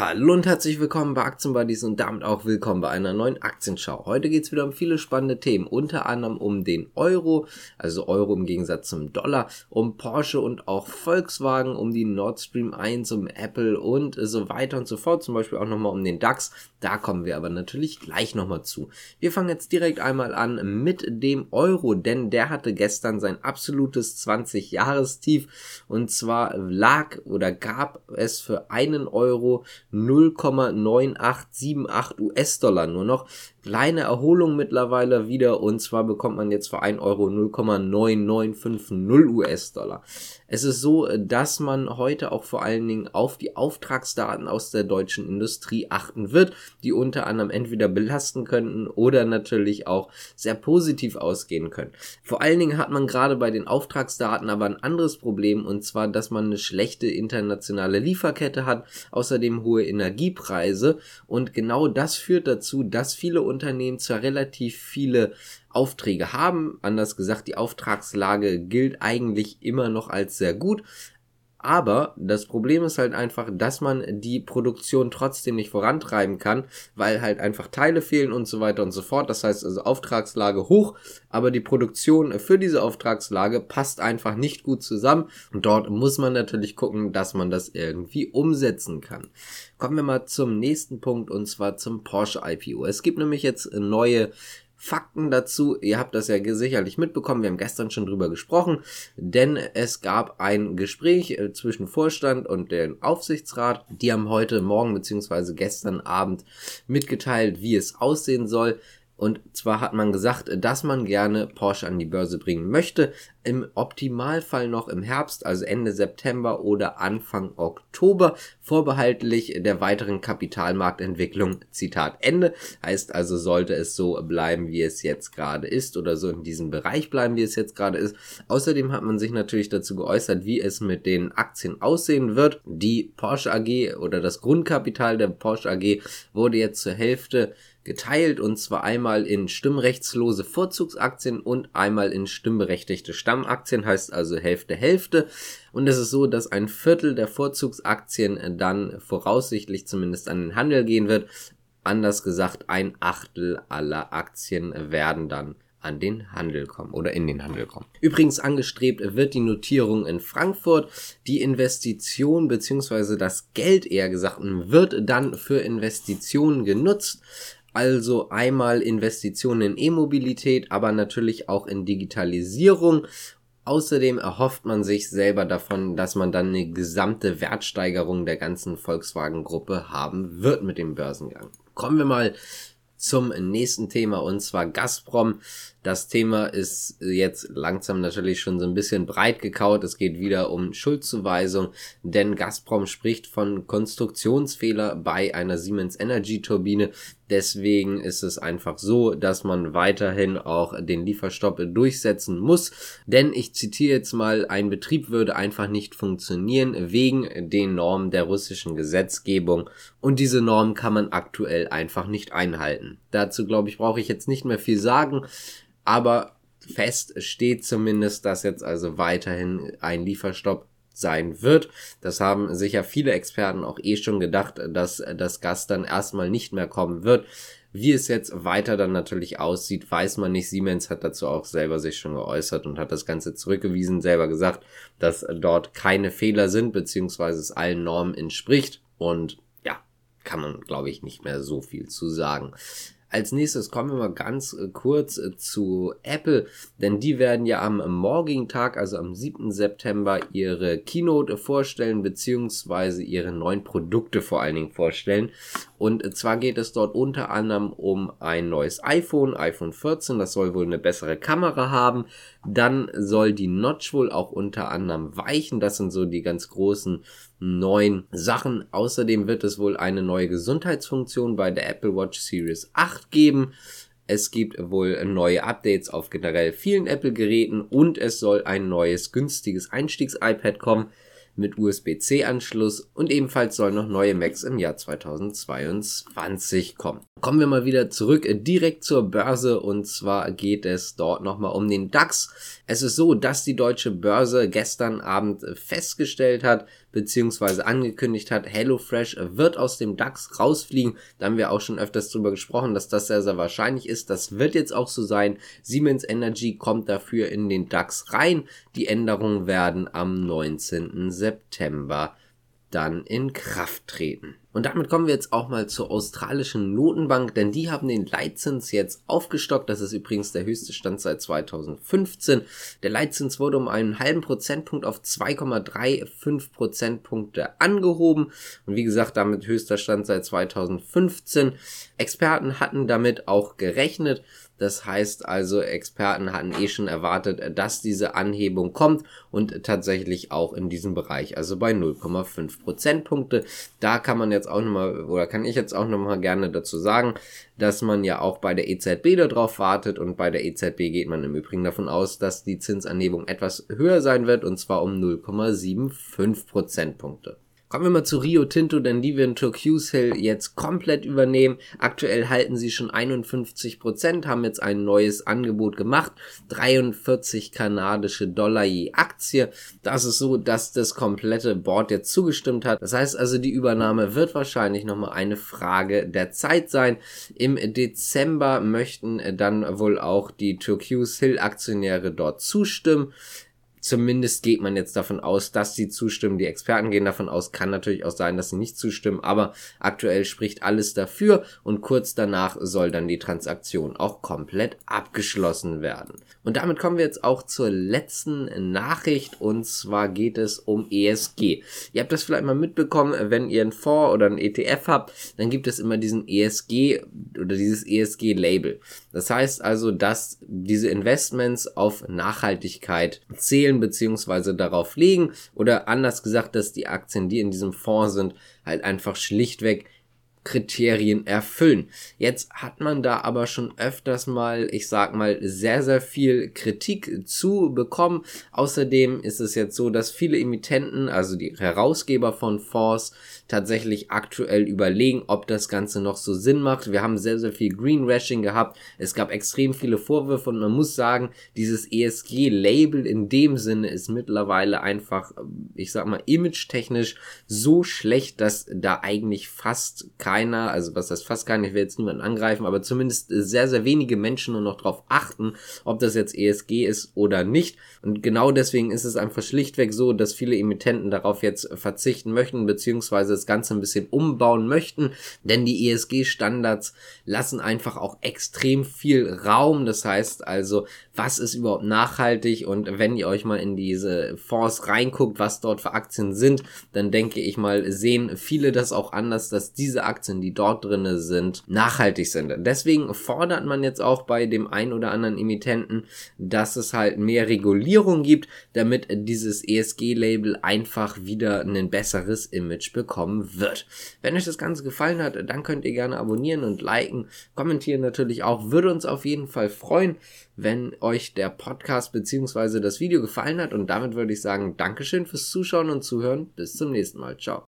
Hallo und herzlich willkommen bei Aktienbuddies und damit auch willkommen bei einer neuen Aktienschau. Heute geht es wieder um viele spannende Themen, unter anderem um den Euro, also Euro im Gegensatz zum Dollar, um Porsche und auch Volkswagen, um die Nord Stream 1, um Apple und so weiter und so fort, zum Beispiel auch nochmal um den DAX. Da kommen wir aber natürlich gleich nochmal zu. Wir fangen jetzt direkt einmal an mit dem Euro, denn der hatte gestern sein absolutes 20-Jahres-Tief und zwar lag oder gab es für einen Euro 0,9878 US-Dollar nur noch. Kleine Erholung mittlerweile wieder und zwar bekommt man jetzt für 1 Euro 0,9950 US-Dollar. Es ist so, dass man heute auch vor allen Dingen auf die Auftragsdaten aus der deutschen Industrie achten wird, die unter anderem entweder belasten könnten oder natürlich auch sehr positiv ausgehen können. Vor allen Dingen hat man gerade bei den Auftragsdaten aber ein anderes Problem und zwar, dass man eine schlechte internationale Lieferkette hat, außerdem hohe Energiepreise und genau das führt dazu, dass viele Unternehmen zwar relativ viele Aufträge haben, anders gesagt, die Auftragslage gilt eigentlich immer noch als sehr gut, aber das Problem ist halt einfach, dass man die Produktion trotzdem nicht vorantreiben kann, weil halt einfach Teile fehlen und so weiter und so fort. Das heißt also Auftragslage hoch, aber die Produktion für diese Auftragslage passt einfach nicht gut zusammen. Und dort muss man natürlich gucken, dass man das irgendwie umsetzen kann. Kommen wir mal zum nächsten Punkt und zwar zum Porsche IPO. Es gibt nämlich jetzt neue Fakten dazu. Ihr habt das ja sicherlich mitbekommen. Wir haben gestern schon drüber gesprochen, denn es gab ein Gespräch äh, zwischen Vorstand und dem Aufsichtsrat. Die haben heute Morgen beziehungsweise gestern Abend mitgeteilt, wie es aussehen soll. Und zwar hat man gesagt, dass man gerne Porsche an die Börse bringen möchte. Im Optimalfall noch im Herbst, also Ende September oder Anfang Oktober, vorbehaltlich der weiteren Kapitalmarktentwicklung. Zitat Ende. Heißt also, sollte es so bleiben, wie es jetzt gerade ist oder so in diesem Bereich bleiben, wie es jetzt gerade ist. Außerdem hat man sich natürlich dazu geäußert, wie es mit den Aktien aussehen wird. Die Porsche AG oder das Grundkapital der Porsche AG wurde jetzt zur Hälfte geteilt und zwar einmal in stimmrechtslose Vorzugsaktien und einmal in stimmberechtigte Stammaktien, heißt also Hälfte Hälfte. Und es ist so, dass ein Viertel der Vorzugsaktien dann voraussichtlich zumindest an den Handel gehen wird. Anders gesagt, ein Achtel aller Aktien werden dann an den Handel kommen oder in den Handel kommen. Übrigens angestrebt wird die Notierung in Frankfurt. Die Investition beziehungsweise das Geld eher gesagt wird dann für Investitionen genutzt. Also einmal Investitionen in E-Mobilität, aber natürlich auch in Digitalisierung. Außerdem erhofft man sich selber davon, dass man dann eine gesamte Wertsteigerung der ganzen Volkswagen-Gruppe haben wird mit dem Börsengang. Kommen wir mal zum nächsten Thema und zwar Gazprom. Das Thema ist jetzt langsam natürlich schon so ein bisschen breit gekaut. Es geht wieder um Schuldzuweisung, denn Gazprom spricht von Konstruktionsfehler bei einer Siemens Energy Turbine. Deswegen ist es einfach so, dass man weiterhin auch den Lieferstopp durchsetzen muss. Denn ich zitiere jetzt mal, ein Betrieb würde einfach nicht funktionieren wegen den Normen der russischen Gesetzgebung. Und diese Normen kann man aktuell einfach nicht einhalten. Dazu glaube ich, brauche ich jetzt nicht mehr viel sagen. Aber fest steht zumindest, dass jetzt also weiterhin ein Lieferstopp sein wird. Das haben sicher viele Experten auch eh schon gedacht, dass das Gas dann erstmal nicht mehr kommen wird. Wie es jetzt weiter dann natürlich aussieht, weiß man nicht. Siemens hat dazu auch selber sich schon geäußert und hat das Ganze zurückgewiesen, selber gesagt, dass dort keine Fehler sind, beziehungsweise es allen Normen entspricht. Und ja, kann man, glaube ich, nicht mehr so viel zu sagen. Als nächstes kommen wir mal ganz äh, kurz äh, zu Apple, denn die werden ja am morgigen Tag, also am 7. September, ihre Keynote vorstellen, beziehungsweise ihre neuen Produkte vor allen Dingen vorstellen. Und zwar geht es dort unter anderem um ein neues iPhone, iPhone 14, das soll wohl eine bessere Kamera haben. Dann soll die Notch wohl auch unter anderem weichen. Das sind so die ganz großen neuen Sachen. Außerdem wird es wohl eine neue Gesundheitsfunktion bei der Apple Watch Series 8 geben. Es gibt wohl neue Updates auf generell vielen Apple-Geräten und es soll ein neues günstiges Einstiegs-iPad kommen mit USB-C-Anschluss und ebenfalls sollen noch neue Macs im Jahr 2022 kommen. Kommen wir mal wieder zurück äh, direkt zur Börse und zwar geht es dort nochmal um den DAX. Es ist so, dass die deutsche Börse gestern Abend festgestellt hat, beziehungsweise angekündigt hat, HelloFresh wird aus dem DAX rausfliegen. Da haben wir auch schon öfters drüber gesprochen, dass das sehr, sehr wahrscheinlich ist. Das wird jetzt auch so sein. Siemens Energy kommt dafür in den DAX rein. Die Änderungen werden am 19. September dann in Kraft treten. Und damit kommen wir jetzt auch mal zur australischen Notenbank, denn die haben den Leitzins jetzt aufgestockt. Das ist übrigens der höchste Stand seit 2015. Der Leitzins wurde um einen halben Prozentpunkt auf 2,35 Prozentpunkte angehoben. Und wie gesagt, damit höchster Stand seit 2015. Experten hatten damit auch gerechnet. Das heißt also, Experten hatten eh schon erwartet, dass diese Anhebung kommt und tatsächlich auch in diesem Bereich, also bei 0,5 Prozentpunkte. Da kann man jetzt auch nochmal, oder kann ich jetzt auch nochmal gerne dazu sagen, dass man ja auch bei der EZB darauf wartet und bei der EZB geht man im Übrigen davon aus, dass die Zinsanhebung etwas höher sein wird und zwar um 0,75 Prozentpunkte. Kommen wir mal zu Rio Tinto, denn die werden Turquoise Hill jetzt komplett übernehmen. Aktuell halten sie schon 51 Prozent, haben jetzt ein neues Angebot gemacht. 43 kanadische Dollar je Aktie. Das ist so, dass das komplette Board jetzt zugestimmt hat. Das heißt also, die Übernahme wird wahrscheinlich nochmal eine Frage der Zeit sein. Im Dezember möchten dann wohl auch die Turquoise Hill Aktionäre dort zustimmen. Zumindest geht man jetzt davon aus, dass sie zustimmen. Die Experten gehen davon aus, kann natürlich auch sein, dass sie nicht zustimmen, aber aktuell spricht alles dafür und kurz danach soll dann die Transaktion auch komplett abgeschlossen werden. Und damit kommen wir jetzt auch zur letzten Nachricht und zwar geht es um ESG. Ihr habt das vielleicht mal mitbekommen, wenn ihr einen Fonds oder einen ETF habt, dann gibt es immer diesen ESG oder dieses ESG-Label. Das heißt also, dass diese Investments auf Nachhaltigkeit zählen spielen beziehungsweise darauf legen. Oder anders gesagt, dass die Aktien, die in diesem Fonds sind, halt einfach schlichtweg Kriterien erfüllen. Jetzt hat man da aber schon öfters mal, ich sag mal, sehr, sehr viel Kritik zu bekommen. Außerdem ist es jetzt so, dass viele Emittenten, also die Herausgeber von Fonds, tatsächlich aktuell überlegen, ob das Ganze noch so Sinn macht. Wir haben sehr, sehr viel Greenwashing gehabt. Es gab extrem viele Vorwürfe und man muss sagen, dieses ESG-Label in dem Sinne ist mittlerweile einfach, ich sag mal, image-technisch so schlecht, dass da eigentlich fast keiner, also was heißt fast keiner, ich will jetzt niemanden angreifen, aber zumindest sehr, sehr wenige Menschen nur noch darauf achten, ob das jetzt ESG ist oder nicht. Und genau deswegen ist es einfach schlichtweg so, dass viele Emittenten darauf jetzt verzichten möchten, beziehungsweise das Ganze ein bisschen umbauen möchten, denn die ESG-Standards lassen einfach auch extrem viel Raum. Das heißt also, was ist überhaupt nachhaltig und wenn ihr euch mal in diese Fonds reinguckt, was dort für Aktien sind, dann denke ich mal, sehen viele das auch anders, dass diese Aktien die dort drinne sind, nachhaltig sind. Deswegen fordert man jetzt auch bei dem ein oder anderen Emittenten, dass es halt mehr Regulierung gibt, damit dieses ESG-Label einfach wieder ein besseres Image bekommen wird. Wenn euch das Ganze gefallen hat, dann könnt ihr gerne abonnieren und liken, kommentieren natürlich auch, würde uns auf jeden Fall freuen, wenn euch der Podcast bzw. das Video gefallen hat und damit würde ich sagen, Dankeschön fürs Zuschauen und Zuhören, bis zum nächsten Mal, ciao.